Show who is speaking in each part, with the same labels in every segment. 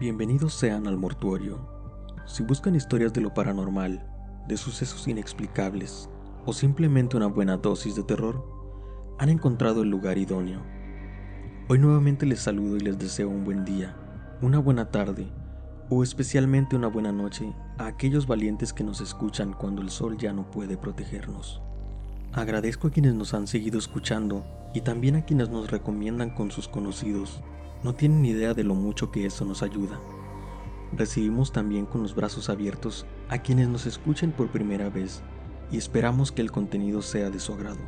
Speaker 1: Bienvenidos sean al mortuorio. Si buscan historias de lo paranormal, de sucesos inexplicables o simplemente una buena dosis de terror, han encontrado el lugar idóneo. Hoy nuevamente les saludo y les deseo un buen día, una buena tarde o especialmente una buena noche a aquellos valientes que nos escuchan cuando el sol ya no puede protegernos. Agradezco a quienes nos han seguido escuchando y también a quienes nos recomiendan con sus conocidos no tienen idea de lo mucho que eso nos ayuda. Recibimos también con los brazos abiertos a quienes nos escuchen por primera vez y esperamos que el contenido sea de su agrado.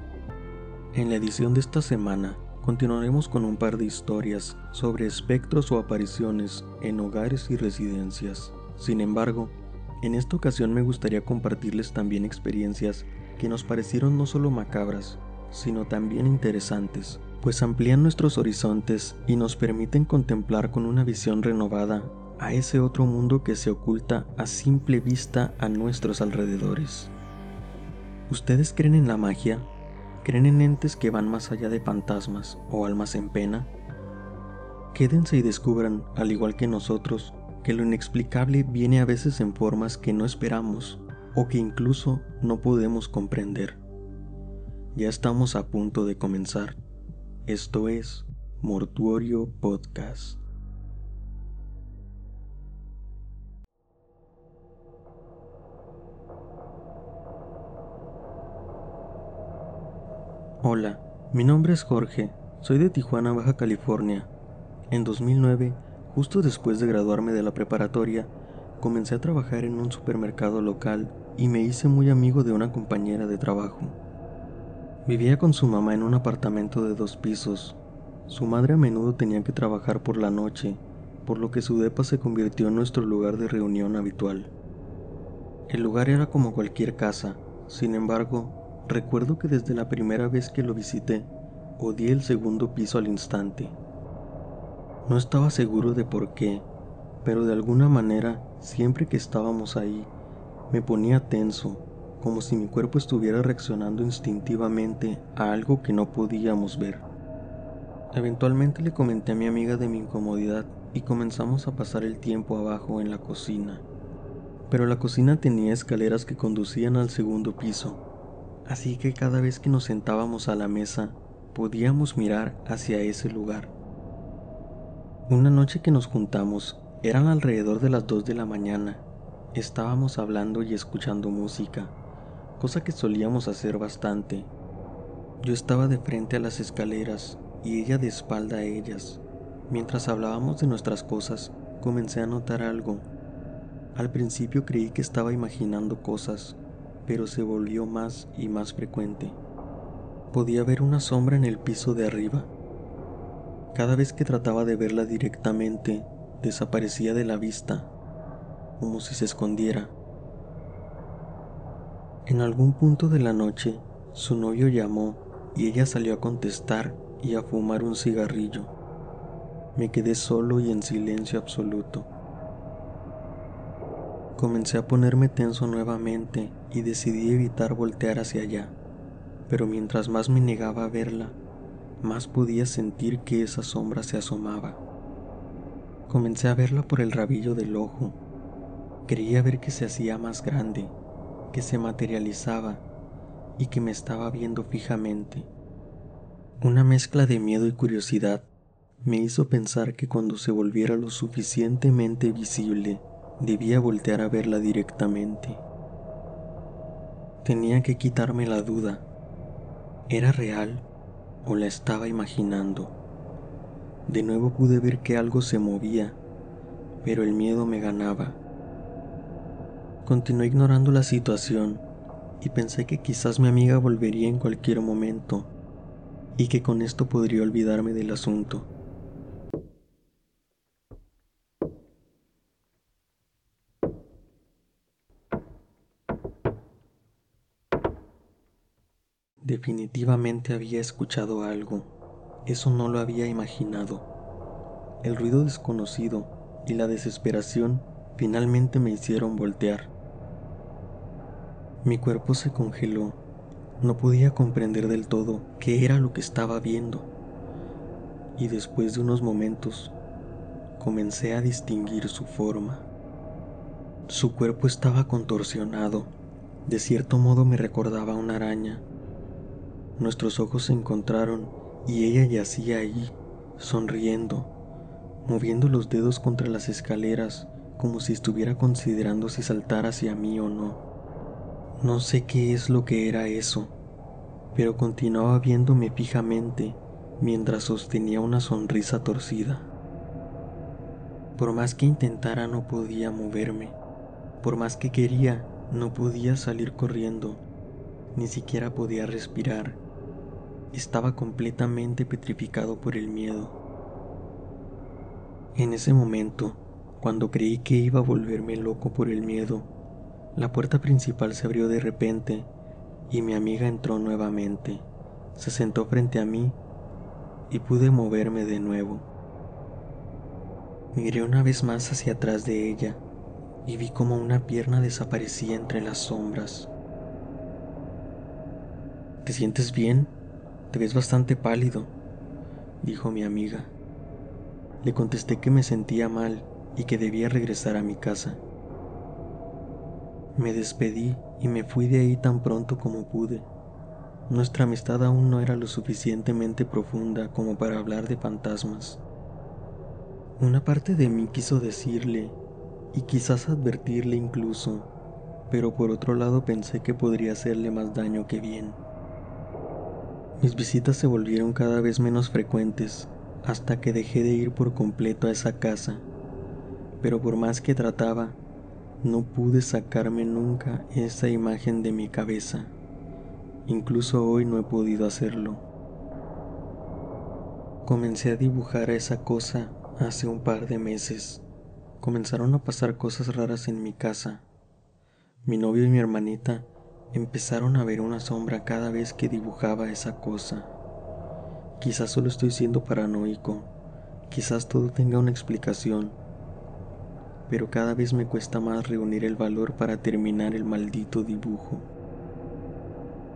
Speaker 1: En la edición de esta semana continuaremos con un par de historias sobre espectros o apariciones en hogares y residencias. Sin embargo, en esta ocasión me gustaría compartirles también experiencias que nos parecieron no solo macabras, sino también interesantes pues amplían nuestros horizontes y nos permiten contemplar con una visión renovada a ese otro mundo que se oculta a simple vista a nuestros alrededores. ¿Ustedes creen en la magia? ¿Creen en entes que van más allá de fantasmas o almas en pena? Quédense y descubran, al igual que nosotros, que lo inexplicable viene a veces en formas que no esperamos o que incluso no podemos comprender. Ya estamos a punto de comenzar. Esto es Mortuorio Podcast. Hola, mi nombre es Jorge, soy de Tijuana, Baja California. En 2009, justo después de graduarme de la preparatoria, comencé a trabajar en un supermercado local y me hice muy amigo de una compañera de trabajo. Vivía con su mamá en un apartamento de dos pisos. Su madre a menudo tenía que trabajar por la noche, por lo que su depa se convirtió en nuestro lugar de reunión habitual. El lugar era como cualquier casa, sin embargo, recuerdo que desde la primera vez que lo visité, odié el segundo piso al instante. No estaba seguro de por qué, pero de alguna manera, siempre que estábamos ahí, me ponía tenso como si mi cuerpo estuviera reaccionando instintivamente a algo que no podíamos ver. Eventualmente le comenté a mi amiga de mi incomodidad y comenzamos a pasar el tiempo abajo en la cocina. Pero la cocina tenía escaleras que conducían al segundo piso, así que cada vez que nos sentábamos a la mesa podíamos mirar hacia ese lugar. Una noche que nos juntamos eran alrededor de las 2 de la mañana. Estábamos hablando y escuchando música cosa que solíamos hacer bastante. Yo estaba de frente a las escaleras y ella de espalda a ellas. Mientras hablábamos de nuestras cosas, comencé a notar algo. Al principio creí que estaba imaginando cosas, pero se volvió más y más frecuente. Podía ver una sombra en el piso de arriba. Cada vez que trataba de verla directamente, desaparecía de la vista, como si se escondiera. En algún punto de la noche, su novio llamó y ella salió a contestar y a fumar un cigarrillo. Me quedé solo y en silencio absoluto. Comencé a ponerme tenso nuevamente y decidí evitar voltear hacia allá, pero mientras más me negaba a verla, más podía sentir que esa sombra se asomaba. Comencé a verla por el rabillo del ojo. Creía ver que se hacía más grande que se materializaba y que me estaba viendo fijamente. Una mezcla de miedo y curiosidad me hizo pensar que cuando se volviera lo suficientemente visible, debía voltear a verla directamente. Tenía que quitarme la duda. ¿Era real o la estaba imaginando? De nuevo pude ver que algo se movía, pero el miedo me ganaba. Continué ignorando la situación y pensé que quizás mi amiga volvería en cualquier momento y que con esto podría olvidarme del asunto. Definitivamente había escuchado algo, eso no lo había imaginado. El ruido desconocido y la desesperación finalmente me hicieron voltear. Mi cuerpo se congeló. No podía comprender del todo qué era lo que estaba viendo. Y después de unos momentos, comencé a distinguir su forma. Su cuerpo estaba contorsionado, de cierto modo me recordaba una araña. Nuestros ojos se encontraron y ella yacía ahí, sonriendo, moviendo los dedos contra las escaleras como si estuviera considerando si saltar hacia mí o no. No sé qué es lo que era eso, pero continuaba viéndome fijamente mientras sostenía una sonrisa torcida. Por más que intentara no podía moverme, por más que quería no podía salir corriendo, ni siquiera podía respirar. Estaba completamente petrificado por el miedo. En ese momento, cuando creí que iba a volverme loco por el miedo, la puerta principal se abrió de repente y mi amiga entró nuevamente. Se sentó frente a mí y pude moverme de nuevo. Miré una vez más hacia atrás de ella y vi como una pierna desaparecía entre las sombras. ¿Te sientes bien? Te ves bastante pálido, dijo mi amiga. Le contesté que me sentía mal y que debía regresar a mi casa. Me despedí y me fui de ahí tan pronto como pude. Nuestra amistad aún no era lo suficientemente profunda como para hablar de fantasmas. Una parte de mí quiso decirle, y quizás advertirle incluso, pero por otro lado pensé que podría hacerle más daño que bien. Mis visitas se volvieron cada vez menos frecuentes hasta que dejé de ir por completo a esa casa, pero por más que trataba, no pude sacarme nunca esa imagen de mi cabeza. Incluso hoy no he podido hacerlo. Comencé a dibujar esa cosa hace un par de meses. Comenzaron a pasar cosas raras en mi casa. Mi novio y mi hermanita empezaron a ver una sombra cada vez que dibujaba esa cosa. Quizás solo estoy siendo paranoico, quizás todo tenga una explicación, pero cada vez me cuesta más reunir el valor para terminar el maldito dibujo.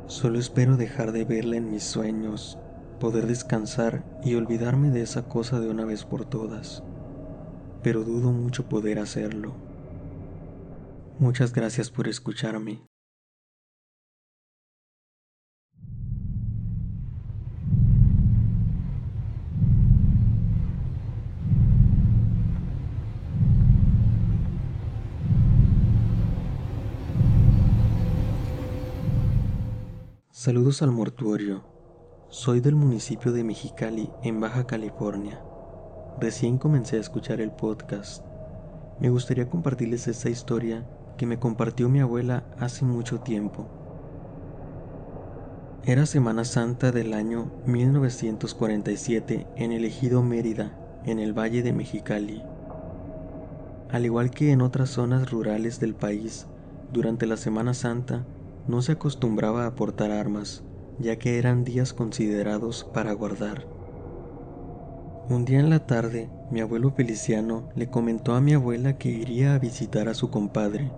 Speaker 1: Solo espero dejar de verla en mis sueños, poder descansar y olvidarme de esa cosa de una vez por todas, pero dudo mucho poder hacerlo. Muchas gracias por escucharme. Saludos al mortuorio. Soy del municipio de Mexicali, en Baja California. Recién comencé a escuchar el podcast. Me gustaría compartirles esta historia que me compartió mi abuela hace mucho tiempo. Era Semana Santa del año 1947 en el ejido Mérida, en el Valle de Mexicali. Al igual que en otras zonas rurales del país, durante la Semana Santa no se acostumbraba a portar armas, ya que eran días considerados para guardar. Un día en la tarde, mi abuelo Feliciano le comentó a mi abuela que iría a visitar a su compadre,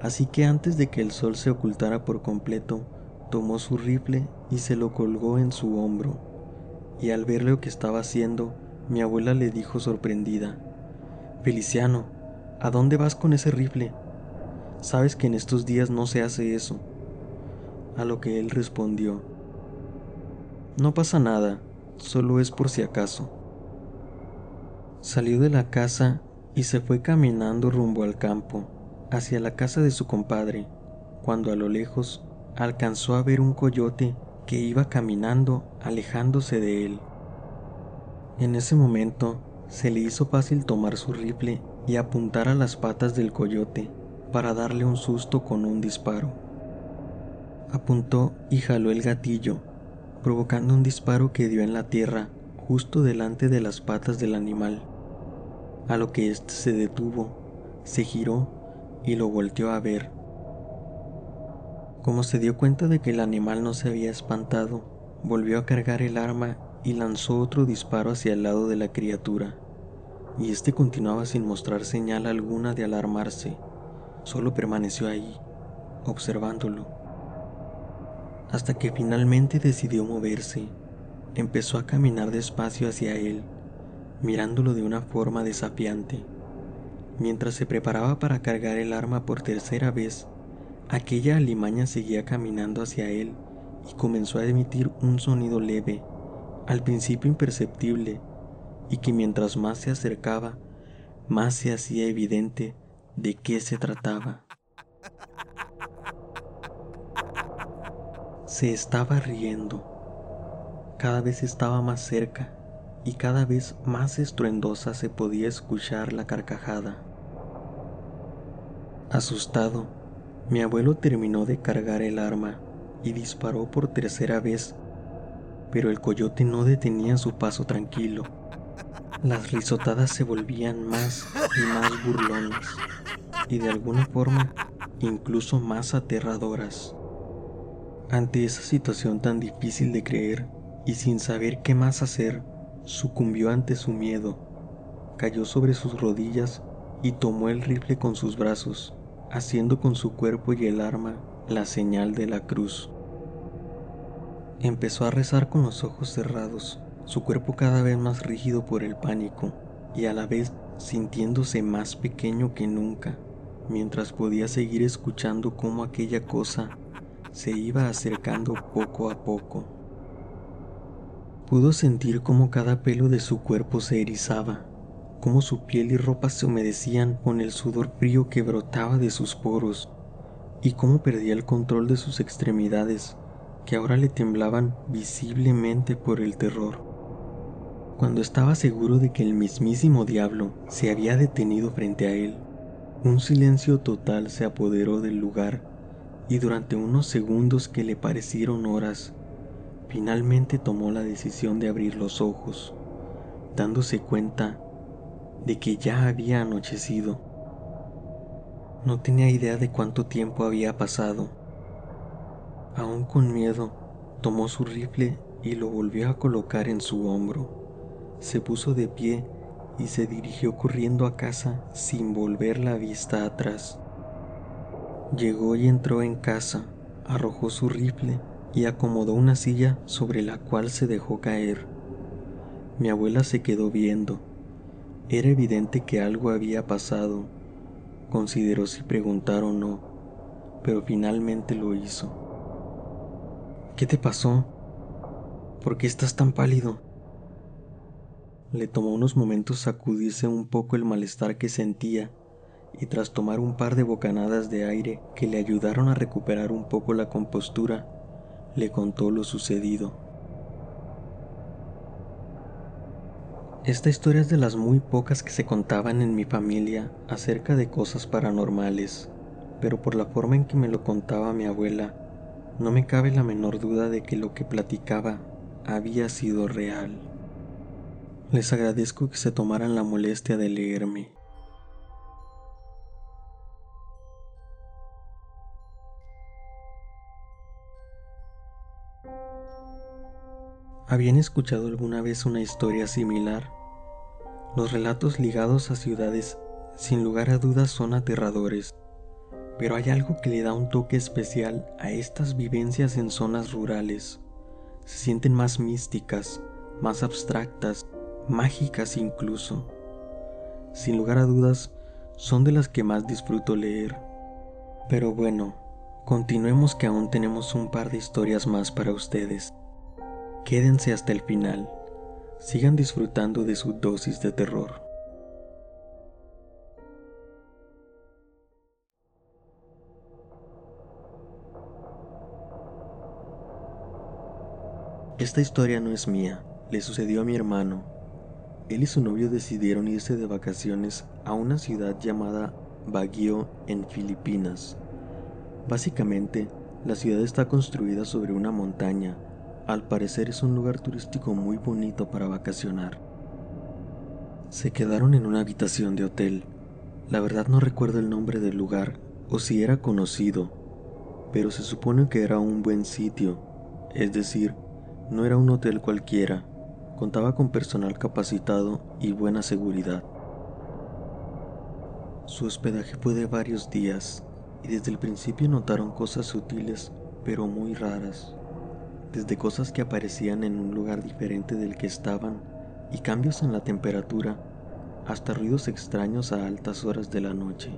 Speaker 1: así que antes de que el sol se ocultara por completo, tomó su rifle y se lo colgó en su hombro, y al ver lo que estaba haciendo, mi abuela le dijo sorprendida, Feliciano, ¿a dónde vas con ese rifle? Sabes que en estos días no se hace eso. A lo que él respondió, No pasa nada, solo es por si acaso. Salió de la casa y se fue caminando rumbo al campo, hacia la casa de su compadre, cuando a lo lejos alcanzó a ver un coyote que iba caminando alejándose de él. En ese momento se le hizo fácil tomar su rifle y apuntar a las patas del coyote para darle un susto con un disparo. Apuntó y jaló el gatillo, provocando un disparo que dio en la tierra justo delante de las patas del animal, a lo que éste se detuvo, se giró y lo volteó a ver. Como se dio cuenta de que el animal no se había espantado, volvió a cargar el arma y lanzó otro disparo hacia el lado de la criatura, y éste continuaba sin mostrar señal alguna de alarmarse. Solo permaneció ahí, observándolo, hasta que finalmente decidió moverse. Empezó a caminar despacio hacia él, mirándolo de una forma desafiante. Mientras se preparaba para cargar el arma por tercera vez, aquella alimaña seguía caminando hacia él y comenzó a emitir un sonido leve, al principio imperceptible, y que mientras más se acercaba, más se hacía evidente de qué se trataba. Se estaba riendo. Cada vez estaba más cerca y cada vez más estruendosa se podía escuchar la carcajada. Asustado, mi abuelo terminó de cargar el arma y disparó por tercera vez, pero el coyote no detenía su paso tranquilo. Las risotadas se volvían más y más burlonas y de alguna forma incluso más aterradoras. Ante esa situación tan difícil de creer y sin saber qué más hacer, sucumbió ante su miedo, cayó sobre sus rodillas y tomó el rifle con sus brazos, haciendo con su cuerpo y el arma la señal de la cruz. Empezó a rezar con los ojos cerrados, su cuerpo cada vez más rígido por el pánico y a la vez sintiéndose más pequeño que nunca, mientras podía seguir escuchando cómo aquella cosa se iba acercando poco a poco. Pudo sentir cómo cada pelo de su cuerpo se erizaba, cómo su piel y ropa se humedecían con el sudor frío que brotaba de sus poros, y cómo perdía el control de sus extremidades, que ahora le temblaban visiblemente por el terror. Cuando estaba seguro de que el mismísimo diablo se había detenido frente a él, un silencio total se apoderó del lugar y durante unos segundos que le parecieron horas, finalmente tomó la decisión de abrir los ojos, dándose cuenta de que ya había anochecido. No tenía idea de cuánto tiempo había pasado. Aún con miedo, tomó su rifle y lo volvió a colocar en su hombro. Se puso de pie y se dirigió corriendo a casa sin volver la vista atrás. Llegó y entró en casa, arrojó su rifle y acomodó una silla sobre la cual se dejó caer. Mi abuela se quedó viendo. Era evidente que algo había pasado. Consideró si preguntar o no, pero finalmente lo hizo. ¿Qué te pasó? ¿Por qué estás tan pálido? Le tomó unos momentos sacudirse un poco el malestar que sentía y tras tomar un par de bocanadas de aire que le ayudaron a recuperar un poco la compostura, le contó lo sucedido. Esta historia es de las muy pocas que se contaban en mi familia acerca de cosas paranormales, pero por la forma en que me lo contaba mi abuela, no me cabe la menor duda de que lo que platicaba había sido real. Les agradezco que se tomaran la molestia de leerme. ¿Habían escuchado alguna vez una historia similar? Los relatos ligados a ciudades sin lugar a dudas son aterradores, pero hay algo que le da un toque especial a estas vivencias en zonas rurales. Se sienten más místicas, más abstractas, mágicas incluso. Sin lugar a dudas, son de las que más disfruto leer. Pero bueno, continuemos que aún tenemos un par de historias más para ustedes. Quédense hasta el final. Sigan disfrutando de su dosis de terror. Esta historia no es mía, le sucedió a mi hermano. Él y su novio decidieron irse de vacaciones a una ciudad llamada Baguio en Filipinas. Básicamente, la ciudad está construida sobre una montaña al parecer es un lugar turístico muy bonito para vacacionar. Se quedaron en una habitación de hotel. La verdad no recuerdo el nombre del lugar o si era conocido, pero se supone que era un buen sitio, es decir, no era un hotel cualquiera, contaba con personal capacitado y buena seguridad. Su hospedaje fue de varios días y desde el principio notaron cosas sutiles pero muy raras desde cosas que aparecían en un lugar diferente del que estaban, y cambios en la temperatura, hasta ruidos extraños a altas horas de la noche.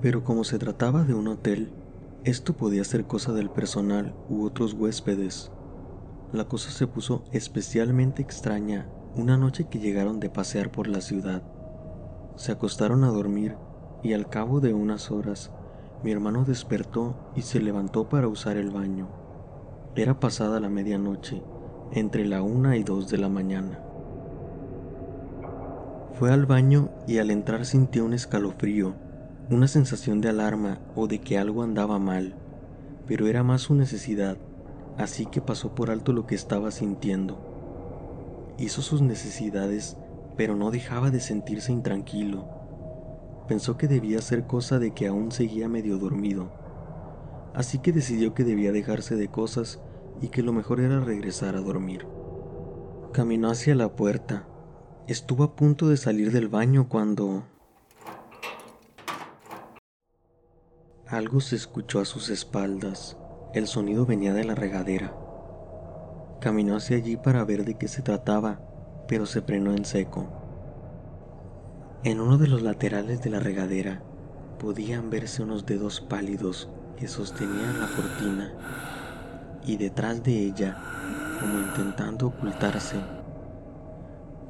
Speaker 1: Pero como se trataba de un hotel, esto podía ser cosa del personal u otros huéspedes. La cosa se puso especialmente extraña una noche que llegaron de pasear por la ciudad. Se acostaron a dormir y al cabo de unas horas mi hermano despertó y se levantó para usar el baño. Era pasada la medianoche, entre la una y dos de la mañana. Fue al baño y al entrar sintió un escalofrío una sensación de alarma o de que algo andaba mal, pero era más su necesidad, así que pasó por alto lo que estaba sintiendo. Hizo sus necesidades, pero no dejaba de sentirse intranquilo. Pensó que debía ser cosa de que aún seguía medio dormido, así que decidió que debía dejarse de cosas y que lo mejor era regresar a dormir. Caminó hacia la puerta. Estuvo a punto de salir del baño cuando Algo se escuchó a sus espaldas. El sonido venía de la regadera. Caminó hacia allí para ver de qué se trataba, pero se frenó en seco. En uno de los laterales de la regadera podían verse unos dedos pálidos que sostenían la cortina y detrás de ella, como intentando ocultarse,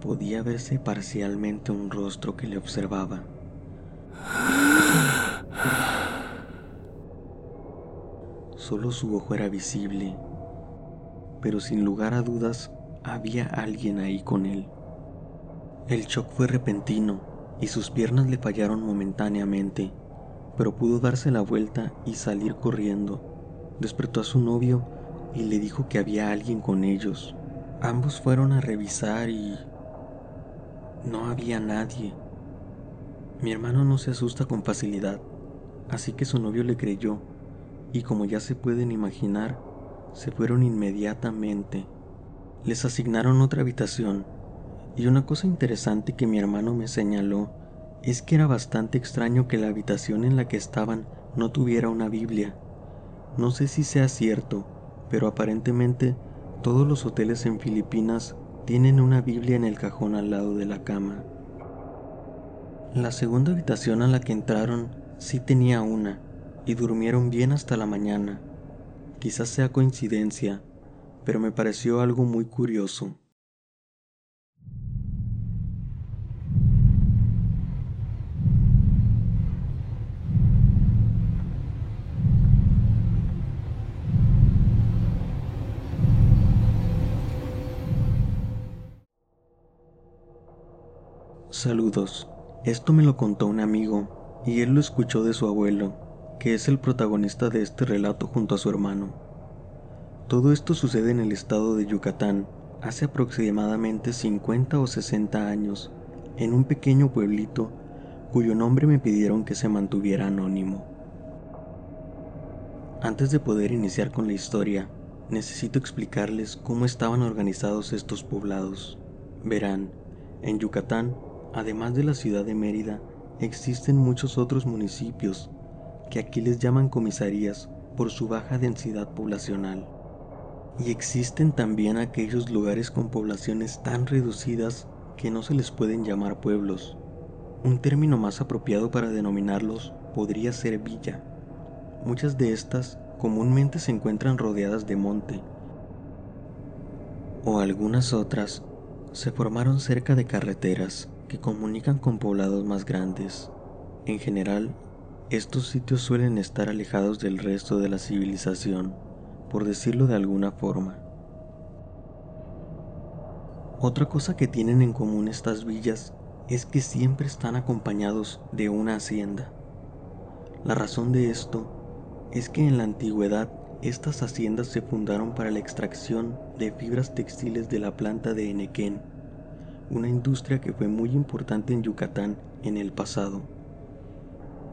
Speaker 1: podía verse parcialmente un rostro que le observaba. Solo su ojo era visible, pero sin lugar a dudas había alguien ahí con él. El shock fue repentino y sus piernas le fallaron momentáneamente, pero pudo darse la vuelta y salir corriendo. Despertó a su novio y le dijo que había alguien con ellos. Ambos fueron a revisar y no había nadie. Mi hermano no se asusta con facilidad, así que su novio le creyó y como ya se pueden imaginar, se fueron inmediatamente. Les asignaron otra habitación, y una cosa interesante que mi hermano me señaló es que era bastante extraño que la habitación en la que estaban no tuviera una Biblia. No sé si sea cierto, pero aparentemente todos los hoteles en Filipinas tienen una Biblia en el cajón al lado de la cama. La segunda habitación a la que entraron sí tenía una, y durmieron bien hasta la mañana. Quizás sea coincidencia, pero me pareció algo muy curioso. Saludos. Esto me lo contó un amigo, y él lo escuchó de su abuelo, que es el protagonista de este relato junto a su hermano. Todo esto sucede en el estado de Yucatán hace aproximadamente 50 o 60 años, en un pequeño pueblito cuyo nombre me pidieron que se mantuviera anónimo. Antes de poder iniciar con la historia, necesito explicarles cómo estaban organizados estos poblados. Verán, en Yucatán, además de la ciudad de Mérida, existen muchos otros municipios que aquí les llaman comisarías por su baja densidad poblacional. Y existen también aquellos lugares con poblaciones tan reducidas que no se les pueden llamar pueblos. Un término más apropiado para denominarlos podría ser villa. Muchas de estas comúnmente se encuentran rodeadas de monte, o algunas otras se formaron cerca de carreteras que comunican con poblados más grandes. En general, estos sitios suelen estar alejados del resto de la civilización, por decirlo de alguna forma. Otra cosa que tienen en común estas villas es que siempre están acompañados de una hacienda. La razón de esto es que en la antigüedad estas haciendas se fundaron para la extracción de fibras textiles de la planta de Enequén, una industria que fue muy importante en Yucatán en el pasado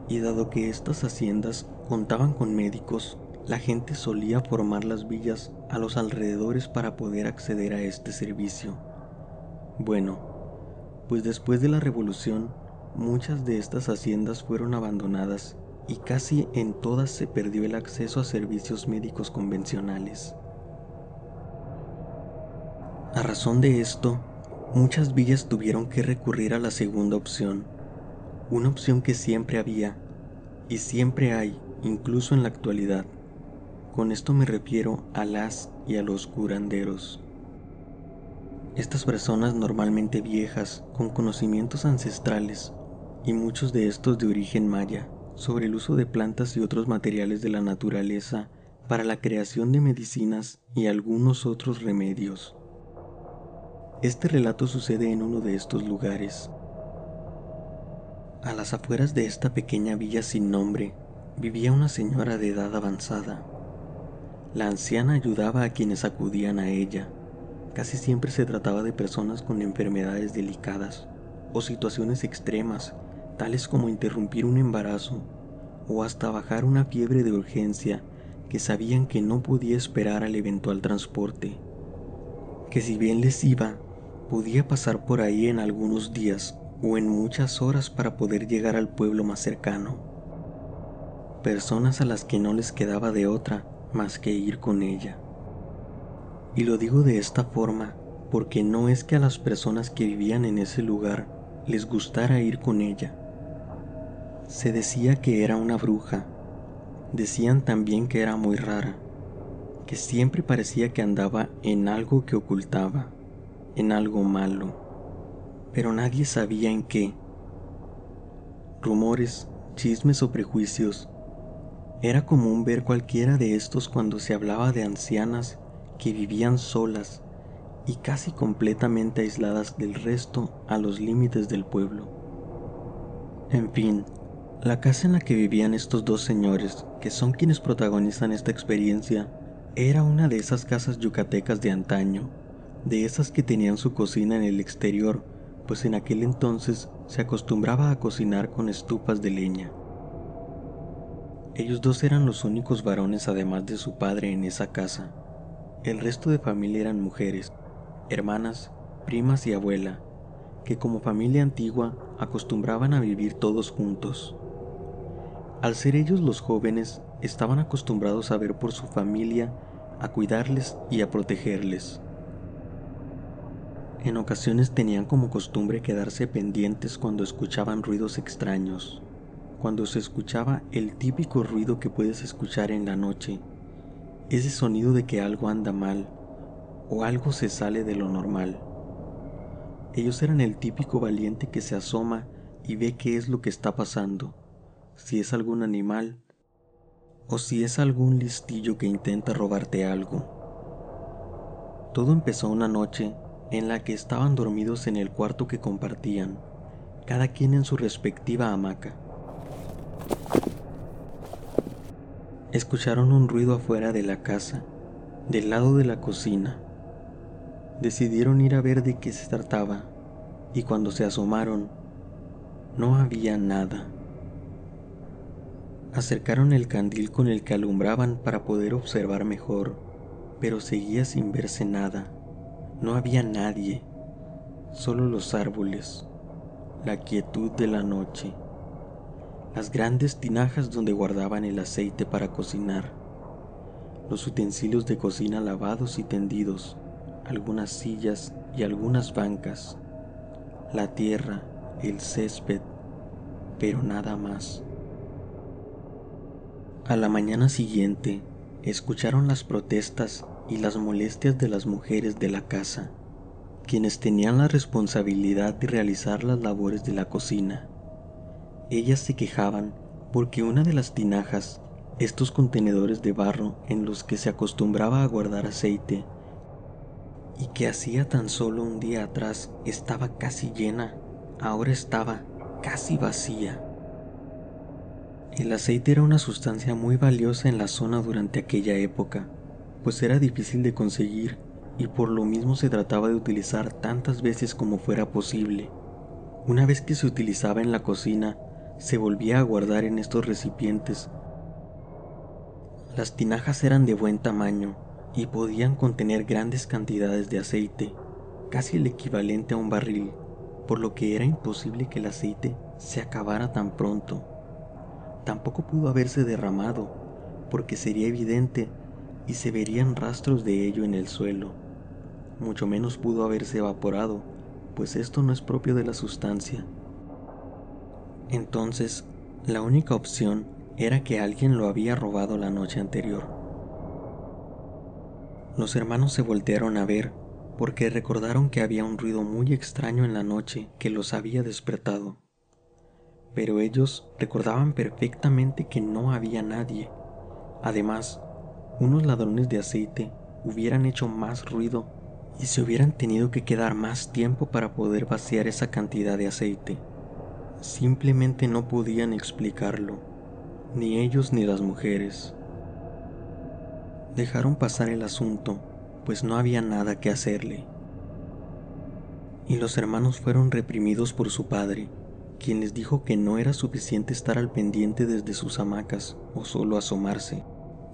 Speaker 1: y dado que estas haciendas contaban con médicos, la gente solía formar las villas a los alrededores para poder acceder a este servicio. Bueno, pues después de la revolución, muchas de estas haciendas fueron abandonadas y casi en todas se perdió el acceso a servicios médicos convencionales. A razón de esto, muchas villas tuvieron que recurrir a la segunda opción, una opción que siempre había y siempre hay, incluso en la actualidad. Con esto me refiero a las y a los curanderos. Estas personas normalmente viejas, con conocimientos ancestrales, y muchos de estos de origen maya, sobre el uso de plantas y otros materiales de la naturaleza para la creación de medicinas y algunos otros remedios. Este relato sucede en uno de estos lugares. A las afueras de esta pequeña villa sin nombre vivía una señora de edad avanzada. La anciana ayudaba a quienes acudían a ella Casi siempre se trataba de personas con enfermedades delicadas o situaciones extremas, tales como interrumpir un embarazo o hasta bajar una fiebre de urgencia que sabían que no podía esperar al eventual transporte, que si bien les iba, podía pasar por ahí en algunos días o en muchas horas para poder llegar al pueblo más cercano. Personas a las que no les quedaba de otra más que ir con ella. Y lo digo de esta forma porque no es que a las personas que vivían en ese lugar les gustara ir con ella. Se decía que era una bruja. Decían también que era muy rara, que siempre parecía que andaba en algo que ocultaba, en algo malo, pero nadie sabía en qué. Rumores, chismes o prejuicios. Era común ver cualquiera de estos cuando se hablaba de ancianas que vivían solas y casi completamente aisladas del resto a los límites del pueblo. En fin, la casa en la que vivían estos dos señores, que son quienes protagonizan esta experiencia, era una de esas casas yucatecas de antaño, de esas que tenían su cocina en el exterior, pues en aquel entonces se acostumbraba a cocinar con estupas de leña. Ellos dos eran los únicos varones además de su padre en esa casa, el resto de familia eran mujeres, hermanas, primas y abuela, que como familia antigua acostumbraban a vivir todos juntos. Al ser ellos los jóvenes, estaban acostumbrados a ver por su familia, a cuidarles y a protegerles. En ocasiones tenían como costumbre quedarse pendientes cuando escuchaban ruidos extraños, cuando se escuchaba el típico ruido que puedes escuchar en la noche, ese sonido de que algo anda mal o algo se sale de lo normal. Ellos eran el típico valiente que se asoma y ve qué es lo que está pasando, si es algún animal o si es algún listillo que intenta robarte algo. Todo empezó una noche en la que estaban dormidos en el cuarto que compartían, cada quien en su respectiva hamaca. Escucharon un ruido afuera de la casa, del lado de la cocina. Decidieron ir a ver de qué se trataba, y cuando se asomaron, no había nada. Acercaron el candil con el que alumbraban para poder observar mejor, pero seguía sin verse nada. No había nadie, solo los árboles, la quietud de la noche las grandes tinajas donde guardaban el aceite para cocinar, los utensilios de cocina lavados y tendidos, algunas sillas y algunas bancas, la tierra, el césped, pero nada más. A la mañana siguiente, escucharon las protestas y las molestias de las mujeres de la casa, quienes tenían la responsabilidad de realizar las labores de la cocina. Ellas se quejaban porque una de las tinajas, estos contenedores de barro en los que se acostumbraba a guardar aceite, y que hacía tan solo un día atrás estaba casi llena, ahora estaba casi vacía. El aceite era una sustancia muy valiosa en la zona durante aquella época, pues era difícil de conseguir y por lo mismo se trataba de utilizar tantas veces como fuera posible. Una vez que se utilizaba en la cocina, se volvía a guardar en estos recipientes. Las tinajas eran de buen tamaño y podían contener grandes cantidades de aceite, casi el equivalente a un barril, por lo que era imposible que el aceite se acabara tan pronto. Tampoco pudo haberse derramado, porque sería evidente y se verían rastros de ello en el suelo. mucho menos pudo haberse evaporado, pues esto no es propio de la sustancia. Entonces, la única opción era que alguien lo había robado la noche anterior. Los hermanos se voltearon a ver porque recordaron que había un ruido muy extraño en la noche que los había despertado. Pero ellos recordaban perfectamente que no había nadie. Además, unos ladrones de aceite hubieran hecho más ruido y se hubieran tenido que quedar más tiempo para poder vaciar esa cantidad de aceite. Simplemente no podían explicarlo, ni ellos ni las mujeres. Dejaron pasar el asunto, pues no había nada que hacerle. Y los hermanos fueron reprimidos por su padre, quien les dijo que no era suficiente estar al pendiente desde sus hamacas o solo asomarse,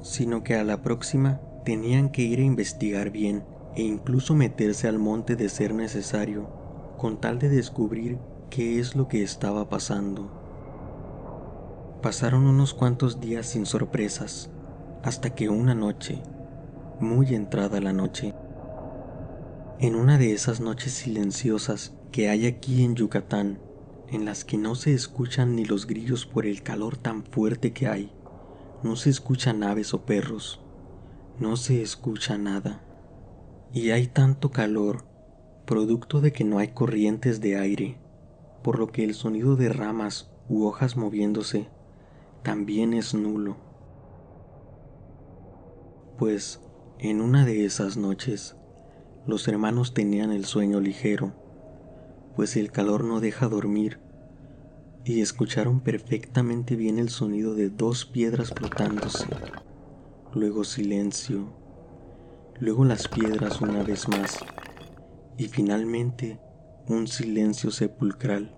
Speaker 1: sino que a la próxima tenían que ir a investigar bien e incluso meterse al monte de ser necesario, con tal de descubrir qué es lo que estaba pasando. Pasaron unos cuantos días sin sorpresas, hasta que una noche, muy entrada la noche, en una de esas noches silenciosas que hay aquí en Yucatán, en las que no se escuchan ni los grillos por el calor tan fuerte que hay, no se escuchan aves o perros, no se escucha nada. Y hay tanto calor, producto de que no hay corrientes de aire, por lo que el sonido de ramas u hojas moviéndose también es nulo. Pues en una de esas noches, los hermanos tenían el sueño ligero, pues el calor no deja dormir, y escucharon perfectamente bien el sonido de dos piedras flotándose, luego silencio luego las piedras una vez más, y finalmente un silencio sepulcral.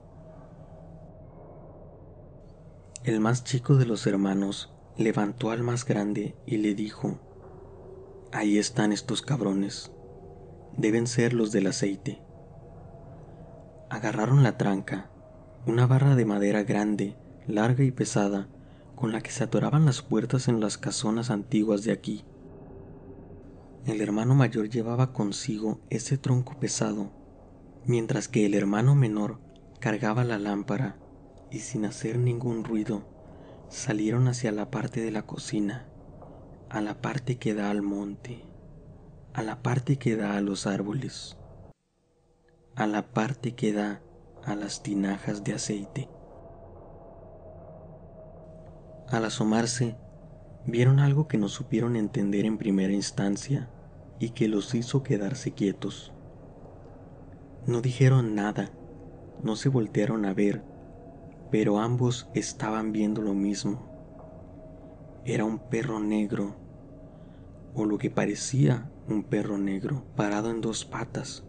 Speaker 1: El más chico de los hermanos levantó al más grande y le dijo, Ahí están estos cabrones, deben ser los del aceite. Agarraron la tranca, una barra de madera grande, larga y pesada, con la que se atoraban las puertas en las casonas antiguas de aquí. El hermano mayor llevaba consigo ese tronco pesado, mientras que el hermano menor cargaba la lámpara y sin hacer ningún ruido salieron hacia la parte de la cocina, a la parte que da al monte, a la parte que da a los árboles, a la parte que da a las tinajas de aceite. Al asomarse, vieron algo que no supieron entender en primera instancia y que los hizo quedarse quietos. No dijeron nada, no se voltearon a ver, pero ambos estaban viendo lo mismo. Era un perro negro, o lo que parecía un perro negro, parado en dos patas,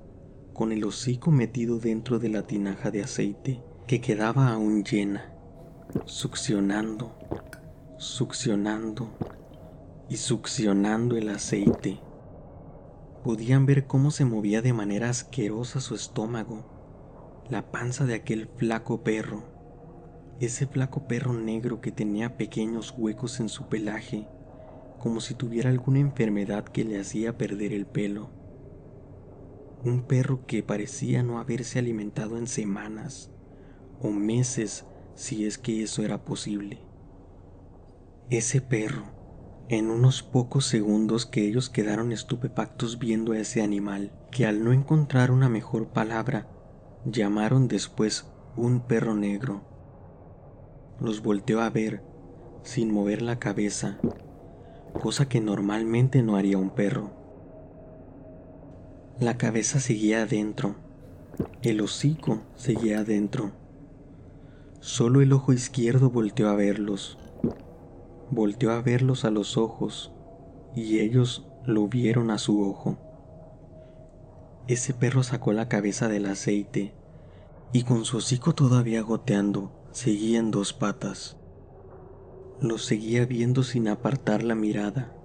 Speaker 1: con el hocico metido dentro de la tinaja de aceite que quedaba aún llena, succionando, succionando y succionando el aceite Podían ver cómo se movía de manera asquerosa su estómago, la panza de aquel flaco perro, ese flaco perro negro que tenía pequeños huecos en su pelaje, como si tuviera alguna enfermedad que le hacía perder el pelo. Un perro que parecía no haberse alimentado en semanas o meses si es que eso era posible. Ese perro en unos pocos segundos que ellos quedaron estupefactos viendo a ese animal, que al no encontrar una mejor palabra, llamaron después un perro negro. Los volteó a ver, sin mover la cabeza, cosa que normalmente no haría un perro. La cabeza seguía adentro, el hocico seguía adentro. Solo el ojo izquierdo volteó a verlos volteó a verlos a los ojos y ellos lo vieron a su ojo. Ese perro sacó la cabeza del aceite y con su hocico todavía goteando seguía en dos patas. Los seguía viendo sin apartar la mirada.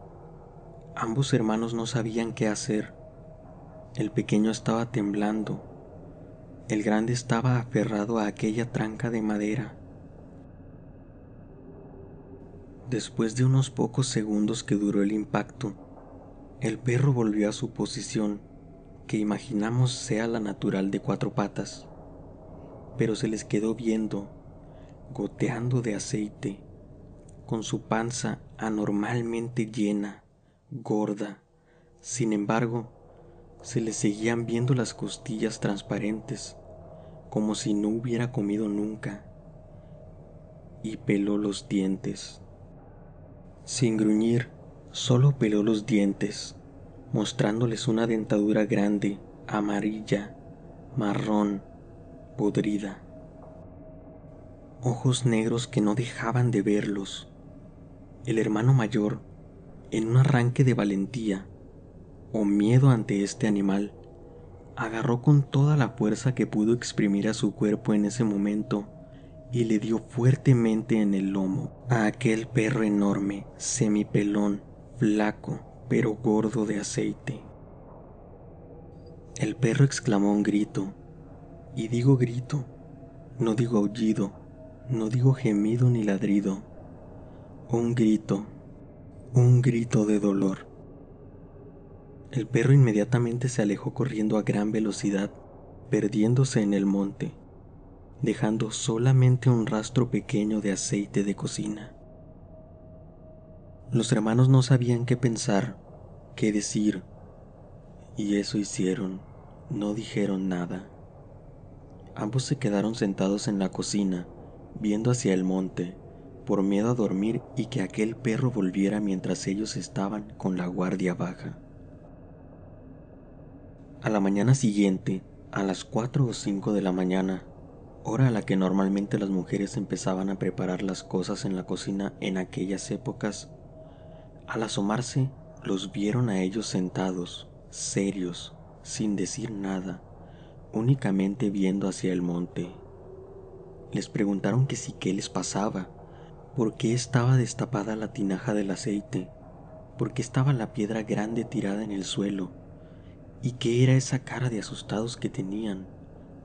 Speaker 1: Ambos hermanos no sabían qué hacer. El pequeño estaba temblando. El grande estaba aferrado a aquella tranca de madera Después de unos pocos segundos que duró el impacto, el perro volvió a su posición, que imaginamos sea la natural de cuatro patas, pero se les quedó viendo, goteando de aceite, con su panza anormalmente llena, gorda. Sin embargo, se le seguían viendo las costillas transparentes, como si no hubiera comido nunca, y peló los dientes. Sin gruñir, solo peló los dientes, mostrándoles una dentadura grande, amarilla, marrón, podrida. Ojos negros que no dejaban de verlos. El hermano mayor, en un arranque de valentía o miedo ante este animal, agarró con toda la fuerza que pudo exprimir a su cuerpo en ese momento y le dio fuertemente en el lomo a aquel perro enorme, semipelón, flaco, pero gordo de aceite. El perro exclamó un grito, y digo grito, no digo aullido, no digo gemido ni ladrido, un grito, un grito de dolor. El perro inmediatamente se alejó corriendo a gran velocidad, perdiéndose en el monte, dejando solamente un rastro pequeño de aceite de cocina. Los hermanos no sabían qué pensar, qué decir, y eso hicieron, no dijeron nada. Ambos se quedaron sentados en la cocina, viendo hacia el monte, por miedo a dormir y que aquel perro volviera mientras ellos estaban con la guardia baja. A la mañana siguiente, a las 4 o 5 de la mañana, hora a la que normalmente las mujeres empezaban a preparar las cosas en la cocina en aquellas épocas, al asomarse, los vieron a ellos sentados, serios, sin decir nada, únicamente viendo hacia el monte. Les preguntaron que si qué les pasaba, por qué estaba destapada la tinaja del aceite, por qué estaba la piedra grande tirada en el suelo, y qué era esa cara de asustados que tenían.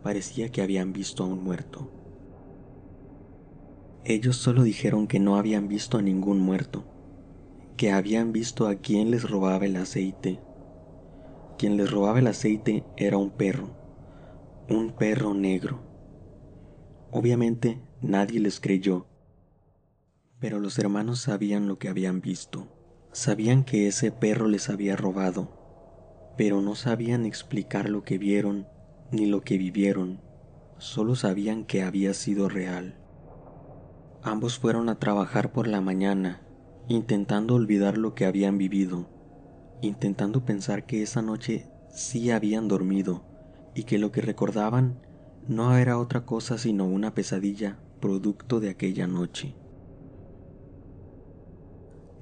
Speaker 1: Parecía que habían visto a un muerto. Ellos solo dijeron que no habían visto a ningún muerto, que habían visto a quien les robaba el aceite. Quien les robaba el aceite era un perro, un perro negro. Obviamente nadie les creyó, pero los hermanos sabían lo que habían visto. Sabían que ese perro les había robado, pero no sabían explicar lo que vieron ni lo que vivieron, solo sabían que había sido real. Ambos fueron a trabajar por la mañana intentando olvidar lo que habían vivido, intentando pensar que esa noche sí habían dormido y que lo que recordaban no era otra cosa sino una pesadilla producto de aquella noche.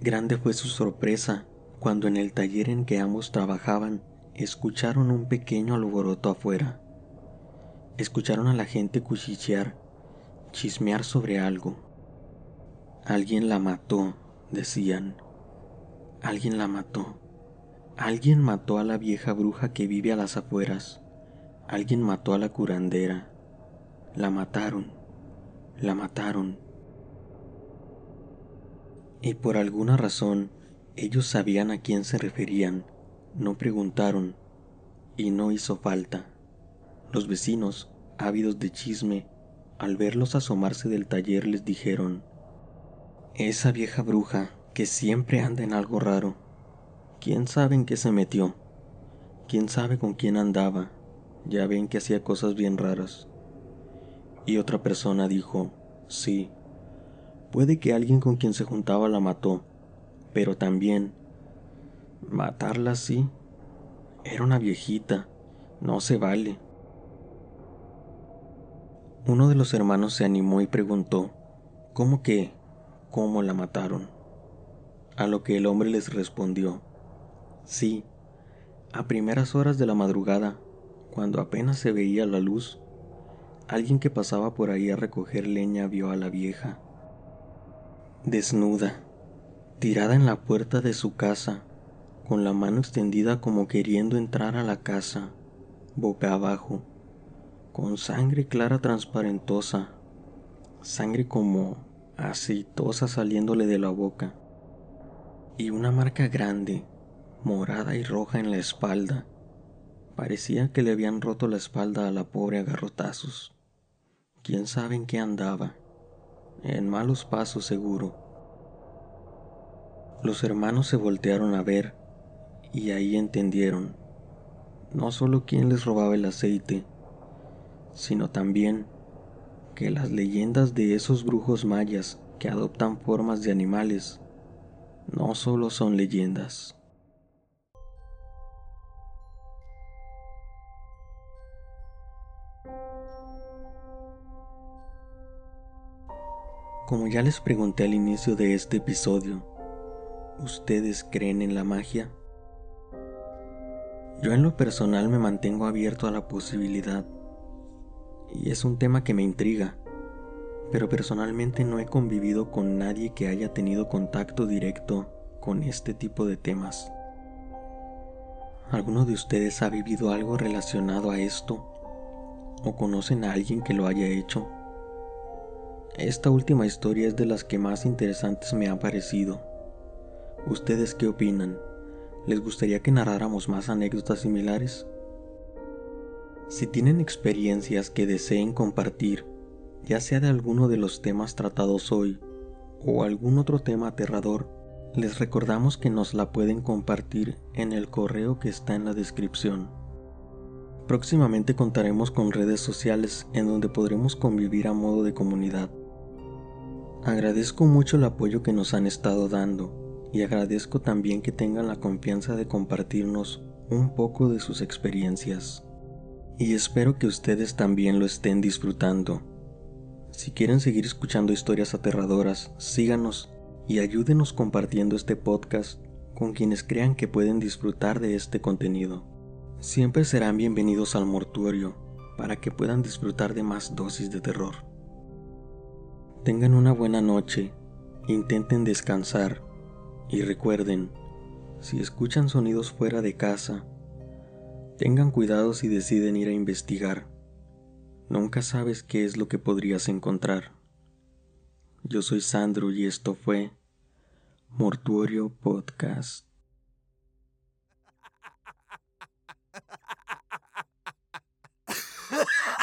Speaker 1: Grande fue su sorpresa cuando en el taller en que ambos trabajaban escucharon un pequeño alboroto afuera. Escucharon a la gente cuchichear, chismear sobre algo. Alguien la mató, decían. Alguien la mató. Alguien mató a la vieja bruja que vive a las afueras. Alguien mató a la curandera. La mataron. La mataron. Y por alguna razón ellos sabían a quién se referían. No preguntaron. Y no hizo falta. Los vecinos, ávidos de chisme, al verlos asomarse del taller les dijeron, esa vieja bruja que siempre anda en algo raro. ¿Quién sabe en qué se metió? ¿Quién sabe con quién andaba? Ya ven que hacía cosas bien raras. Y otra persona dijo, sí, puede que alguien con quien se juntaba la mató, pero también, matarla sí, era una viejita, no se vale. Uno de los hermanos se animó y preguntó, ¿cómo que cómo la mataron. A lo que el hombre les respondió, sí, a primeras horas de la madrugada, cuando apenas se veía la luz, alguien que pasaba por ahí a recoger leña vio a la vieja, desnuda, tirada en la puerta de su casa, con la mano extendida como queriendo entrar a la casa, boca abajo, con sangre clara transparentosa, sangre como aceitosa saliéndole de la boca, y una marca grande, morada y roja en la espalda, Parecía que le habían roto la espalda a la pobre a garrotazos. ¿Quién sabe en qué andaba? En malos pasos seguro. Los hermanos se voltearon a ver y ahí entendieron no solo quién les robaba el aceite, sino también que las leyendas de esos brujos mayas que adoptan formas de animales no solo son leyendas. Como ya les pregunté al inicio de este episodio, ¿ustedes creen en la magia? Yo en lo personal me mantengo abierto a la posibilidad, y es un tema que me intriga, pero personalmente no he convivido con nadie que haya tenido contacto directo con este tipo de temas. ¿Alguno de ustedes ha vivido algo relacionado a esto? ¿O conocen a alguien que lo haya hecho? Esta última historia es de las que más interesantes me ha parecido. ¿Ustedes qué opinan? ¿Les gustaría que narráramos más anécdotas similares? Si tienen experiencias que deseen compartir, ya sea de alguno de los temas tratados hoy o algún otro tema aterrador, les recordamos que nos la pueden compartir en el correo que está en la descripción. Próximamente contaremos con redes sociales en donde podremos convivir a modo de comunidad. Agradezco mucho el apoyo que nos han estado dando y agradezco también que tengan la confianza de compartirnos un poco de sus experiencias. Y espero que ustedes también lo estén disfrutando. Si quieren seguir escuchando historias aterradoras, síganos y ayúdenos compartiendo este podcast con quienes crean que pueden disfrutar de este contenido. Siempre serán bienvenidos al mortuorio para que puedan disfrutar de más dosis de terror. Tengan una buena noche, intenten descansar y recuerden, si escuchan sonidos fuera de casa, tengan cuidado si deciden ir a investigar. Nunca sabes qué es lo que podrías encontrar. Yo soy Sandro y esto fue Mortuorio Podcast.